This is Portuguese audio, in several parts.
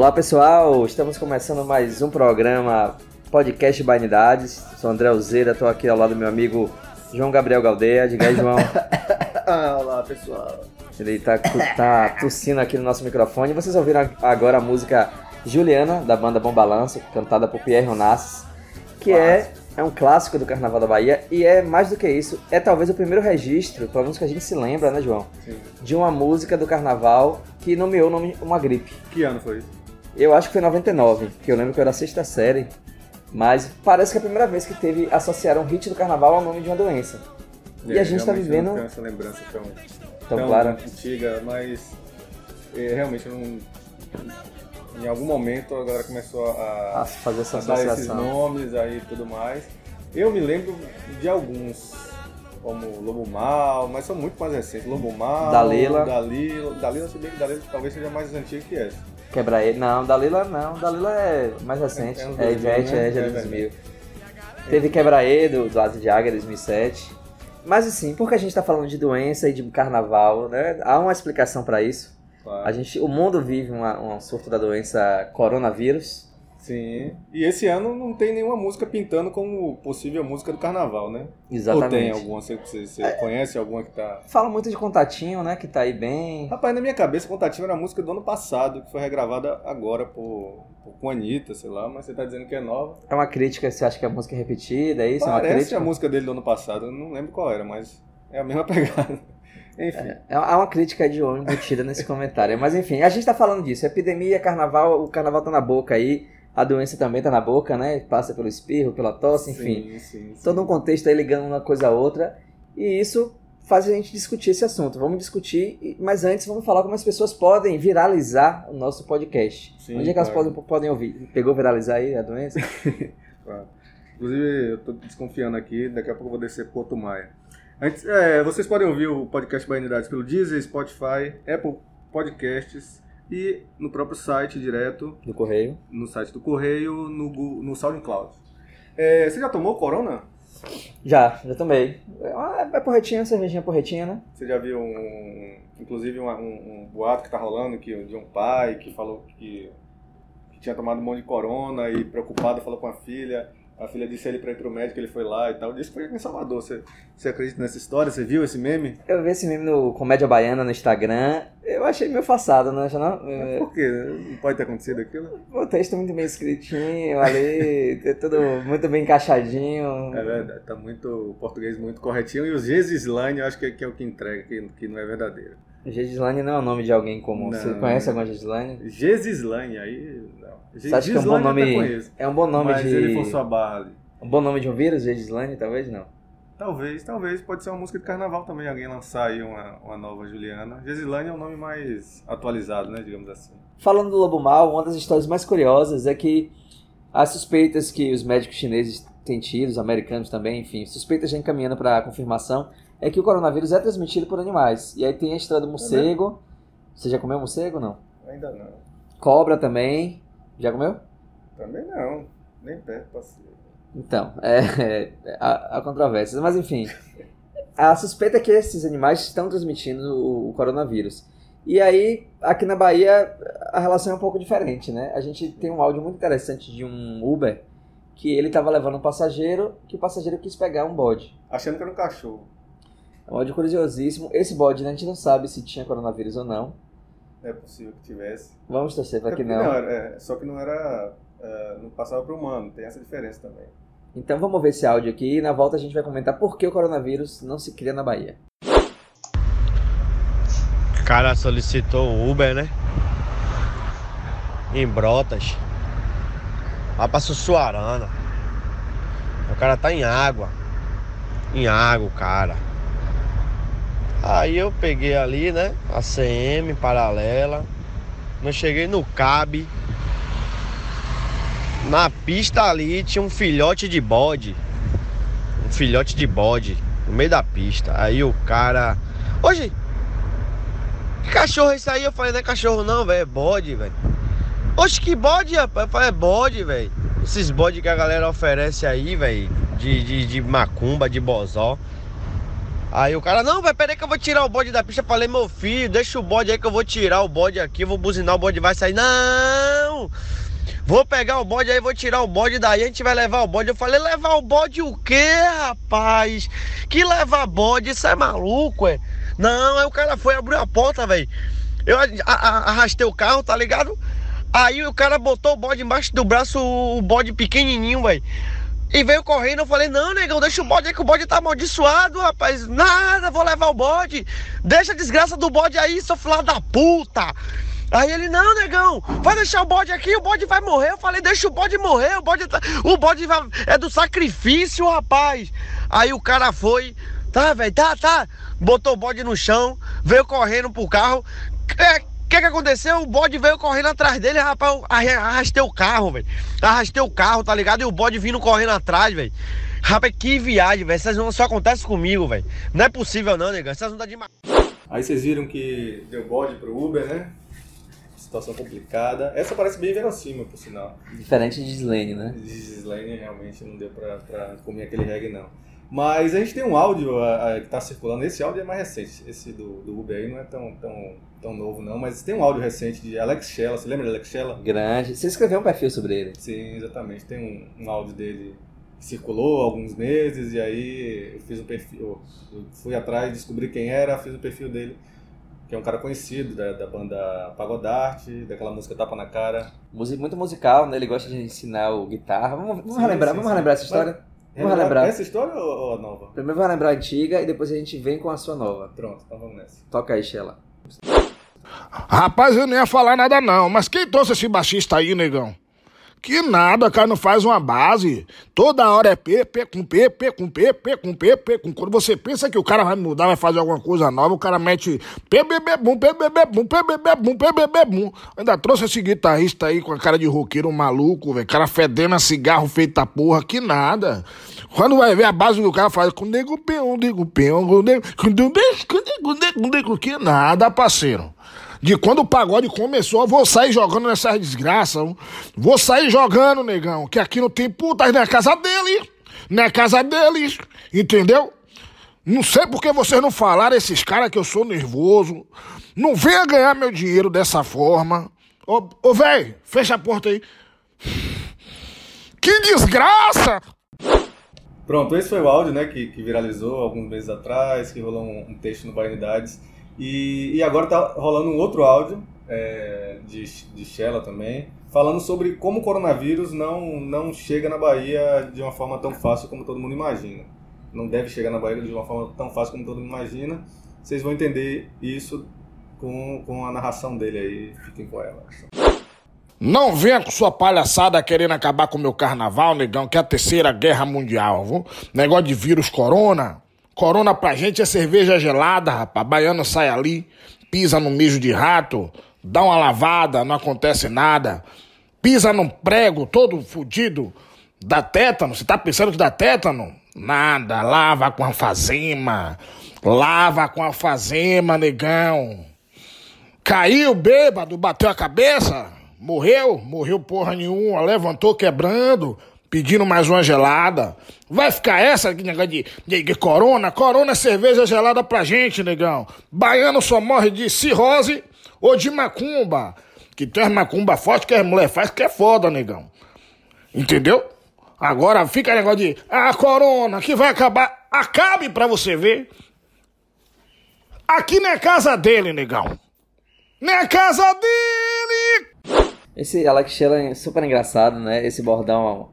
Olá pessoal, estamos começando mais um programa Podcast Banidades. Sou André Alzeira, estou aqui ao lado do meu amigo João Gabriel Galdeia. Diga aí, João. ah, olá pessoal. Ele está tá tossindo aqui no nosso microfone. Vocês ouviram agora a música Juliana, da banda Bom Balanço, cantada por Pierre Onassis, que é, é um clássico do Carnaval da Bahia e é mais do que isso, é talvez o primeiro registro, pelo menos que a gente se lembra, né, João? Sim. De uma música do Carnaval que nomeou o nome uma gripe. Que ano foi isso? Eu acho que foi 99, que eu lembro que eu era sexta série, mas parece que é a primeira vez que teve associaram um hit do Carnaval ao nome de uma doença. E, É, a gente tá vivendo não tenho essa lembrança tão, tão tão clara. antiga, mas é, realmente não. Em algum momento a galera começou a a, fazer essa a dar esses nomes aí e tudo mais. Eu me lembro de alguns, como Lobo Mal, mas são muito mais recentes. Lobo Mal, Dalila. Dalila, Dalila, se bem que Dalila talvez seja mais antiga que essa. Quebra ele. Não, Dalila não. Dalila é mais recente. É É, um 2000, Ivete, né? é, já É é 2000. verdade. Teve Quebra E do, do Asa de Águia 2007. Mas assim, porque a gente tá falando de doença e de carnaval, né? Há uma explicação para isso. Claro. A gente, o mundo vive uma, um surto da doença coronavírus. Sim. E esse ano não tem nenhuma música pintando como possível música do carnaval, né? Exatamente. Ou tem alguma? Você, você, você conhece alguma que tá. Fala muito de contatinho, né? Que tá aí bem. Rapaz, na minha cabeça, Contativa era a música do ano passado, que foi regravada agora por, por com a Anitta, sei lá, mas você tá dizendo que é nova. É uma crítica, você acha que a música é repetida, é isso? é uma Parece crítica? a música dele do ano passado, eu não lembro qual era, mas é a mesma pegada. Enfim. É há uma crítica de olho embutida nesse comentário. Mas enfim, a gente tá falando disso. Epidemia, carnaval, o carnaval tá na boca aí. A doença também tá na boca, né? Passa pelo espirro, pela tosse, enfim. Sim, sim, sim. Todo um contexto aí ligando uma coisa a outra. E isso faz a gente discutir esse assunto. Vamos discutir, mas antes vamos falar como as pessoas podem viralizar o nosso podcast. Sim, Onde é que elas podem, podem ouvir? Pegou viralizar aí a doença? Claro. Inclusive, eu tô desconfiando aqui, daqui a pouco eu vou descer Porto Maia. Antes, é, vocês podem ouvir o podcast Bainidades pelo Deezer, Spotify, Apple Podcasts e no próprio site direto, Do correio. no site do Correio, no, no SoundCloud. É, você já tomou Corona? Já, já tomei. É, uma- é porretinha, cervejinha porretinha, né? Você já viu um, inclusive uma- um, um boato que tá rolando que, de um pai que falou que, que tinha tomado um monte de corona e preocupado falou com a filha. A filha disse ele pra ir pro médico, ele foi lá e tal. Disse que foi em Salvador. Você, você acredita nessa história? Você viu esse meme? Eu vi esse meme no Comédia Baiana no Instagram. Eu achei meio não acha não? É, Por quê? Não pode ter acontecido aquilo? O texto muito bem escritinho ali, é tudo muito bem encaixadinho. É verdade, tá muito o português muito corretinho. E o Gesislane eu acho que é, que é o que entrega, que, que não é verdadeiro. Gislane não é o nome de alguém comum. Você Não. conhece alguma Gislane? Gesislane, aí não. Você acha que é um bom nome? É um bom nome mas de. ele forçou a barra ali. Um bom nome de um vírus, Gislane? Talvez não. Talvez, talvez. Pode ser uma música de carnaval também, alguém lançar aí uma, uma nova Juliana. Gesilane é um nome mais atualizado, né, digamos assim. Falando do Lobo Mal, uma das histórias mais curiosas é que as suspeitas que os médicos chineses têm tido, os americanos também, enfim, suspeitas já encaminhando para a confirmação, é que o coronavírus é transmitido por animais. E aí tem a história do morcego. Você já comeu morcego ou não? Ainda não. Cobra também. Já comeu? Também não. Nem perto, parceiro. Então, é, é, há, há controvérsias. Mas enfim, a suspeita é que esses animais estão transmitindo o, o coronavírus. E aí, aqui na Bahia, a relação é um pouco diferente, né? A gente tem um áudio muito interessante de um Uber que ele estava levando um passageiro, que o passageiro quis pegar um bode. Achando que era um cachorro. Um áudio curiosíssimo. Esse bode, né, a gente não sabe se tinha coronavírus ou não. É possível que tivesse. Vamos torcer para É que não. era- é, só que não era. é, não passava para humano, tem essa diferença também. Então vamos ver esse áudio aqui e na volta a gente vai comentar por que o coronavírus não se cria na Bahia. O cara solicitou o Uber, né? Em Brotas. Lá pra Sussuarana. O cara tá em água. Em água, o cara. Aí eu peguei ali, né? A CM paralela. Não cheguei no CAB. Na pista ali tinha um filhote de bode. Um filhote de bode. No meio da pista. Aí o cara. Hoje, que cachorro é isso aí? Eu falei, não é cachorro não, velho, é bode, velho. Oxe, que bode, rapaz? Eu falei, é bode, velho. Esses bodes que a galera oferece aí, velho, de, de, de macumba, de bozó. Aí o cara, não, vai, peraí que eu vou tirar o bode da pista. Falei, meu filho, deixa o bode aí que eu vou tirar o bode aqui, vou buzinar, o bode vai sair. Não! Vou pegar o bode aí, vou tirar o bode daí, a gente vai levar o bode. Eu falei, levar o bode o quê, rapaz? Que levar bode? Isso é maluco, é? Não, aí o cara foi abrir a porta, velho. Eu arrastei o carro, tá ligado? Aí o cara botou o bode embaixo do braço, o bode pequenininho, velho. E veio correndo, eu falei, não, negão, deixa o bode aí que o bode tá amaldiçoado, rapaz. Nada, vou levar o bode. Deixa a desgraça do bode aí, seu filho da puta. Aí ele, não, negão, vai deixar o bode aqui, o bode vai morrer. Eu falei, deixa o bode morrer, o bode, tá... o bode vai... é do sacrifício, rapaz. Aí o cara foi, tá, velho, tá, tá. Botou o bode no chão, veio correndo pro carro. É, que que aconteceu? O bode veio correndo atrás dele, rapaz, arrastei o carro, velho. Arrastei o carro, tá ligado? E o bode vindo correndo atrás, velho. Rapaz, que viagem, velho. Essas não só acontece comigo, velho. Não é possível não, negão. Essas não dá demais. Aí vocês viram que deu bode pro Uber, né? Situação complicada. Essa parece bem verossímil, por sinal. Diferente de Slane, né? De Slane realmente não deu pra, pra comer aquele reggae, não. Mas a gente tem um áudio a, a, que está circulando. Esse áudio é mais recente. Esse do, do Uber aí não é tão, tão, tão novo, não. Mas tem um áudio recente de Alex Shella. Você lembra de Alex Shella? Grande. Você escreveu um perfil sobre ele? Sim, exatamente. Tem um, um áudio dele que circulou há alguns meses. E aí eu fiz um perfil. Fui atrás, descobri quem era, fiz o perfil dele. Que é um cara conhecido da, da banda Pagodarte, daquela música Tapa na Cara. Muito musical, né? Ele gosta de ensinar o guitarra. Vamos, vamos sim, relembrar, sim, vamos sim. relembrar essa história? Mas, Vamos relembrar. Essa história ou a nova? Primeiro vamos relembrar a antiga e depois a gente vem com a sua nova. Pronto, então vamos nessa. Toca aí, Sheila. Rapaz, eu não ia falar nada não, mas quem trouxe esse baixista aí, negão? Que nada, cara, não faz uma base. Toda hora é P, P com P, P com P, P com P, P com Quando você pensa que o cara vai mudar, vai fazer alguma coisa nova, o cara mete P, B, B, bum, P, B, B, bum, P, B, B, bum, P, B, B, bum. Ainda trouxe esse guitarrista aí com a cara de roqueiro maluco, velho. Cara fedendo a cigarro feita porra, que nada. Quando vai ver a base do cara, faz com nego peão, nego peão, com nego, que nada, parceiro de quando o pagode começou, vou sair jogando nessas desgraças. Vou sair jogando, negão, que aqui não tem putas na casa dele. Na casa deles, entendeu? Não sei por que vocês não falaram esses caras que eu sou nervoso. Não venha ganhar meu dinheiro dessa forma. Ô, ô velho, fecha a porta aí. Que desgraça! Pronto, esse foi o áudio né, que, que viralizou alguns meses atrás, que rolou um, um texto no Bainidades e, e agora tá rolando um outro áudio é, de, de Shella também, falando sobre como o coronavírus não, não chega na Bahia de uma forma tão fácil como todo mundo imagina. Não deve chegar na Bahia de uma forma tão fácil como todo mundo imagina. Vocês vão entender isso com, com a narração dele aí. Fiquem com ela. Não venha com sua palhaçada querendo acabar com o meu carnaval, negão, que é a terceira guerra mundial, viu? Negócio de vírus corona. Corona pra gente é cerveja gelada, rapaz. Baiano sai ali, pisa no mijo de rato, dá uma lavada, não acontece nada. Pisa num prego todo fudido, dá tétano. Você tá pensando que dá tétano? Nada, lava com alfazema. Lava com alfazema, negão. Caiu bêbado, bateu a cabeça, morreu, morreu porra nenhuma, levantou quebrando, pedindo mais uma gelada. Vai ficar essa negócio de, de, de, corona? Corona é cerveja gelada pra gente, negão. Baiano só morre de cirrose ou de macumba. Que tem as macumba forte que as mulher faz que é foda, negão. Entendeu? Agora fica negócio de, ah, corona, que vai acabar. Acabe pra você ver. Aqui não é casa dele, negão. Não é casa dele! Esse Alex Sheila é super engraçado, né? Esse bordão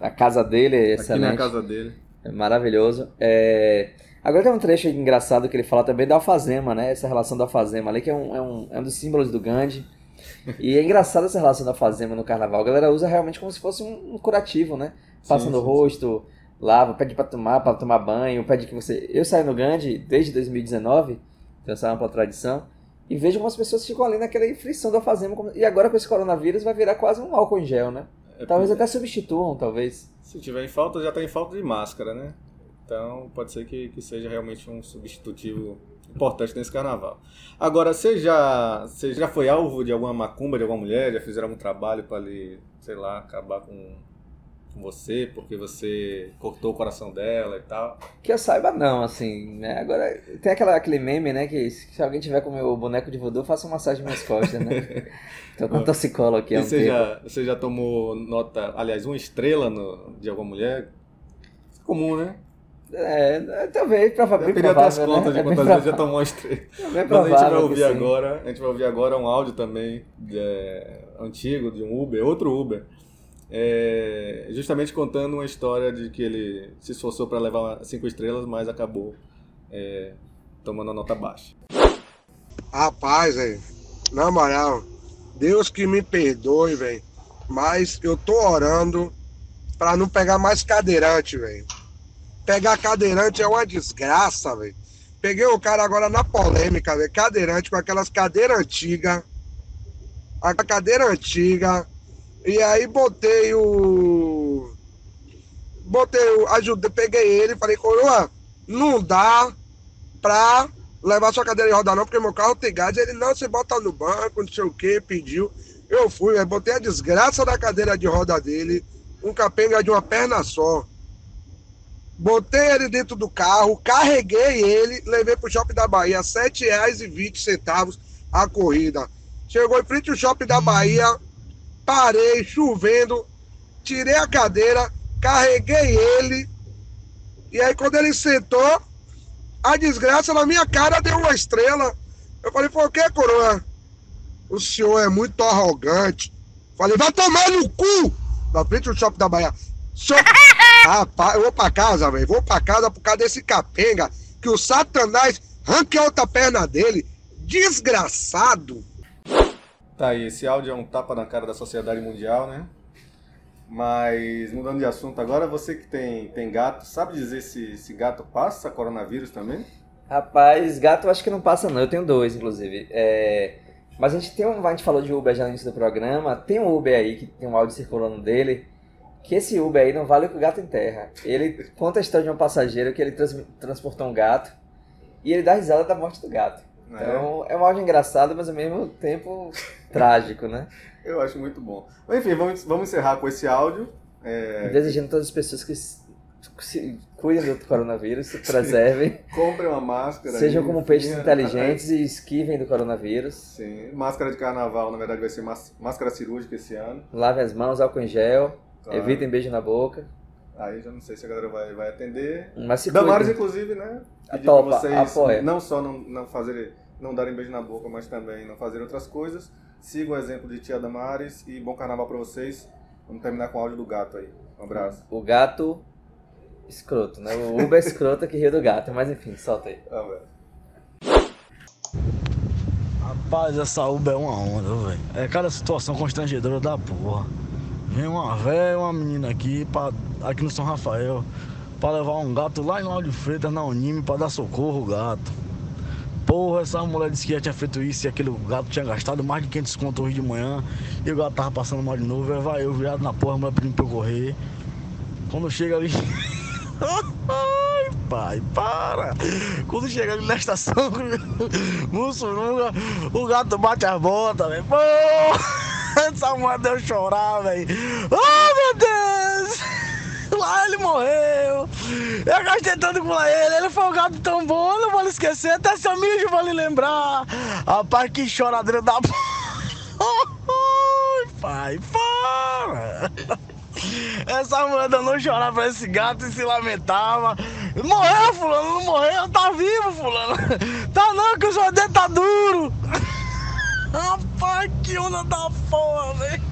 a casa dele é excelente. Aqui na casa dele. É maravilhoso. É... Agora tem um trecho engraçado que ele fala também da alfazema, né? Essa relação da alfazema ali, que é um, é um, é um dos símbolos do Gandhi. E é engraçado essa relação da alfazema no carnaval. A galera usa realmente como se fosse um, um curativo, né? Passa sim, no sim, rosto, sim. lava, pede pra tomar, para tomar banho, pede que você... Eu saio no Gandhi desde 2019, essa uma tradição, e vejo como as pessoas ficam ali naquela frição da alfazema. E agora com esse coronavírus vai virar quase um álcool em gel, né? É talvez até substituam, talvez. Se tiver em falta, já está em falta de máscara, né? Então pode ser que, que seja realmente um substitutivo importante nesse carnaval. Agora, você já, você já foi alvo de alguma macumba de alguma mulher? Já fizeram algum trabalho para ali, sei lá, acabar com, com você porque você cortou o coração dela e tal? Que eu saiba não, assim, né? Agora, tem aquela, aquele meme, né, que se alguém tiver com o meu boneco de voodoo, faça uma massagem nas costas, né? Tô com torcicolo aqui há um você tempo. já, você já tomou nota, aliás, uma estrela no, de alguma mulher? Comum, né? É, talvez, prova- Eu bem as provável, contas né? de É quantas vezes já tomou uma estrela. É Mas a gente vai ouvir agora, a gente vai ouvir agora um áudio também é, antigo de um Uber, outro Uber, é, justamente contando uma história de que ele se esforçou para levar cinco estrelas, mas acabou é, tomando a nota baixa. Rapaz, velho, na moral, Deus que me perdoe, velho, mas eu tô orando pra não pegar mais cadeirante, velho. Pegar cadeirante é uma desgraça, velho. Peguei o cara agora na polêmica, velho, cadeirante com aquelas cadeiras antigas, a cadeira antiga, e aí botei o. Botei o. Ajudei, peguei ele e falei, coroa, não dá pra levar sua cadeira de roda não, porque meu carro tem gás. Ele, não, você bota no banco, não sei o que, pediu. Eu fui, aí botei a desgraça da cadeira de roda dele, um capenga de uma perna só. Botei ele dentro do carro, carreguei ele, levei pro Shopping da Bahia, R$ 7,20 a corrida. Chegou em frente ao Shopping da Bahia, parei, chovendo, tirei a cadeira, carreguei ele, e aí quando ele sentou, a desgraça na minha cara deu uma estrela. Eu falei, por que, coroa? O senhor é muito arrogante. Falei, vai tomar no cu! Na frente do shopping da Bahia. Senhor... Rapaz, eu vou pra casa, velho. Vou pra casa por causa desse capenga. Que o Satanás arranque a outra perna dele. Desgraçado. Tá aí, esse áudio é um tapa na cara da sociedade mundial, né? Mas mudando de assunto agora, você que tem, tem gato, sabe dizer se, se gato passa coronavírus também? Rapaz, gato eu acho que não passa não, eu tenho dois, inclusive. É, Mas a gente tem um. A gente falou de Uber já no início do programa. Tem um Uber aí que tem um áudio circulando dele. Que esse Uber aí não vale o que o gato enterra. Ele conta a história de um passageiro que ele trans- transportou um gato e ele dá risada da morte do gato. Então é um áudio engraçado, mas ao mesmo tempo trágico, né? Eu acho muito bom. Mas, enfim, vamos, vamos encerrar com esse áudio. É, Desejando todas as pessoas que se, cuidem do coronavírus, se preservem, Comprem uma máscara. sejam aí, como peixes enfim, inteligentes e esquivem do coronavírus. Sim, máscara de carnaval, na verdade, vai ser más- máscara cirúrgica esse ano. Lavem as mãos, álcool em gel, Claro. evitem beijo na boca. Aí já não sei se a galera vai, vai atender. Mas se Damares, inclusive, né? Pedir topa, pra vocês apoia. não só não, não fazerem, não darem beijo na boca, mas também não fazerem outras coisas. Sigam o exemplo de tia Damares e bom carnaval pra vocês. Vamos terminar com o áudio do gato aí. Um abraço. O gato escroto, né? O Uber escroto que rio do gato. Mas enfim, solta aí. Abraço. Rapaz, essa Uber é uma onda, velho. É cada situação constrangedora da porra. Vem uma velha e uma menina aqui, pra, aqui no São Rafael, pra levar um gato lá em Lauro de Freitas, na Unime, pra dar socorro ao gato. Porra, essa mulher disse que já tinha feito isso e aquele gato tinha gastado mais de 500 conto hoje de manhã. E o gato tava passando mal de novo. Aí vai eu virado na porra, a mulher pedindo pra eu correr. Quando chega ali. Ai, pai, para! Quando chega ali na estação, Mussuruga, o gato bate as botas, velho. Essa mulher deu chorar, velho. Oh, meu Deus! Lá ele morreu. Eu gastei tanto com ele. Ele foi um gato tão bom, eu não vou lhe esquecer. Até seu mijo vou lhe lembrar. Rapaz, que choradeira da p. Ai, pai, para! Essa mulher não chorar pra esse gato e se lamentava. Morreu, fulano, não morreu, tá vivo, fulano. Tá não, que o seu dedo tá duro. Rapaz, que onda da porra, velho.